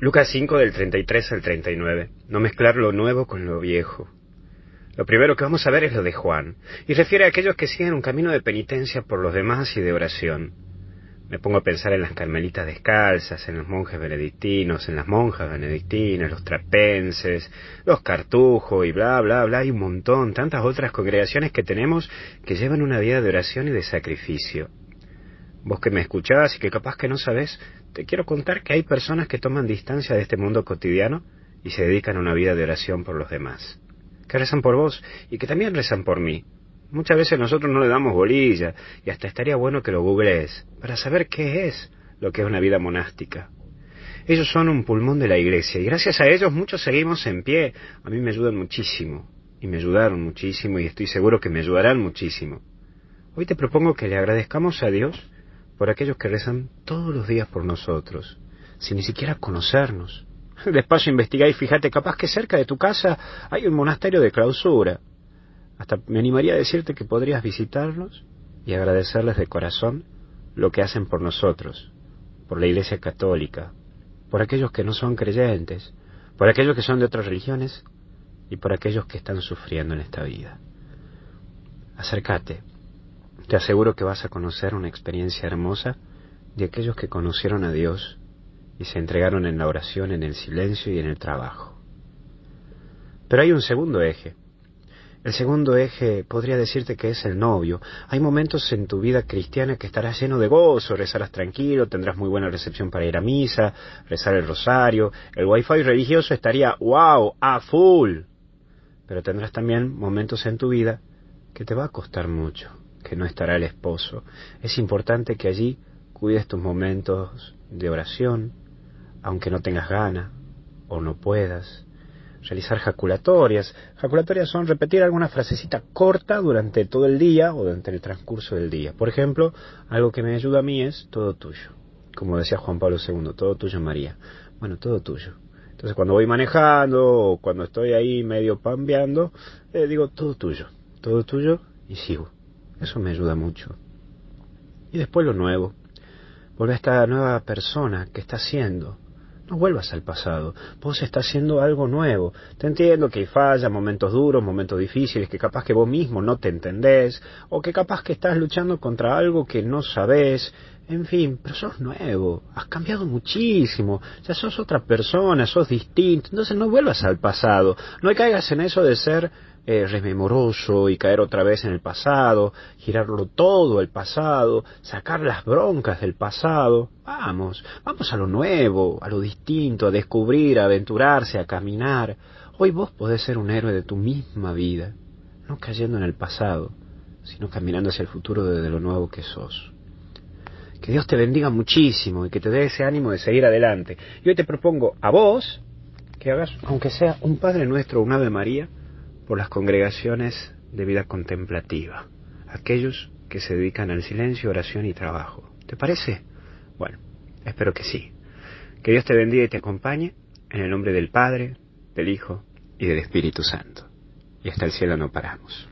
Lucas 5 del 33 al 39. No mezclar lo nuevo con lo viejo. Lo primero que vamos a ver es lo de Juan, y refiere a aquellos que siguen un camino de penitencia por los demás y de oración. Me pongo a pensar en las carmelitas descalzas, en los monjes benedictinos, en las monjas benedictinas, los trapenses, los cartujos y bla, bla, bla, y un montón, tantas otras congregaciones que tenemos que llevan una vida de oración y de sacrificio. Vos que me escuchás y que capaz que no sabés, te quiero contar que hay personas que toman distancia de este mundo cotidiano y se dedican a una vida de oración por los demás. Que rezan por vos y que también rezan por mí, Muchas veces nosotros no le damos bolilla y hasta estaría bueno que lo googlees para saber qué es lo que es una vida monástica. Ellos son un pulmón de la iglesia y gracias a ellos muchos seguimos en pie. A mí me ayudan muchísimo y me ayudaron muchísimo y estoy seguro que me ayudarán muchísimo. Hoy te propongo que le agradezcamos a Dios por aquellos que rezan todos los días por nosotros, sin ni siquiera conocernos. Despacio investiga y fíjate, capaz que cerca de tu casa hay un monasterio de clausura. Hasta me animaría a decirte que podrías visitarlos y agradecerles de corazón lo que hacen por nosotros, por la Iglesia Católica, por aquellos que no son creyentes, por aquellos que son de otras religiones y por aquellos que están sufriendo en esta vida. Acércate, te aseguro que vas a conocer una experiencia hermosa de aquellos que conocieron a Dios y se entregaron en la oración, en el silencio y en el trabajo. Pero hay un segundo eje, el segundo eje podría decirte que es el novio. Hay momentos en tu vida cristiana que estarás lleno de gozo, rezarás tranquilo, tendrás muy buena recepción para ir a misa, rezar el rosario, el wifi religioso estaría wow, a full. Pero tendrás también momentos en tu vida que te va a costar mucho, que no estará el esposo. Es importante que allí cuides tus momentos de oración, aunque no tengas gana o no puedas realizar jaculatorias. Jaculatorias son repetir alguna frasecita corta durante todo el día o durante el transcurso del día. Por ejemplo, algo que me ayuda a mí es todo tuyo. Como decía Juan Pablo II, todo tuyo María. Bueno, todo tuyo. Entonces cuando voy manejando o cuando estoy ahí medio pambeando, eh, digo todo tuyo, todo tuyo y sigo. Eso me ayuda mucho. Y después lo nuevo. Vuelve a esta nueva persona que está siendo no vuelvas al pasado. Vos estás haciendo algo nuevo. Te entiendo que hay falla, momentos duros, momentos difíciles, que capaz que vos mismo no te entendés, o que capaz que estás luchando contra algo que no sabés. En fin, pero sos nuevo, has cambiado muchísimo, ya sos otra persona, sos distinto, entonces no vuelvas al pasado, no caigas en eso de ser eh, rememoroso y caer otra vez en el pasado, girarlo todo el pasado, sacar las broncas del pasado. Vamos, vamos a lo nuevo, a lo distinto, a descubrir, a aventurarse, a caminar. Hoy vos podés ser un héroe de tu misma vida, no cayendo en el pasado, sino caminando hacia el futuro desde lo nuevo que sos. Que Dios te bendiga muchísimo y que te dé ese ánimo de seguir adelante. Y hoy te propongo a vos que hagas, aunque sea un Padre Nuestro un Ave María, por las congregaciones de vida contemplativa, aquellos que se dedican al silencio, oración y trabajo. ¿Te parece? Bueno, espero que sí. Que Dios te bendiga y te acompañe en el nombre del Padre, del Hijo y del Espíritu Santo. Y hasta el cielo no paramos.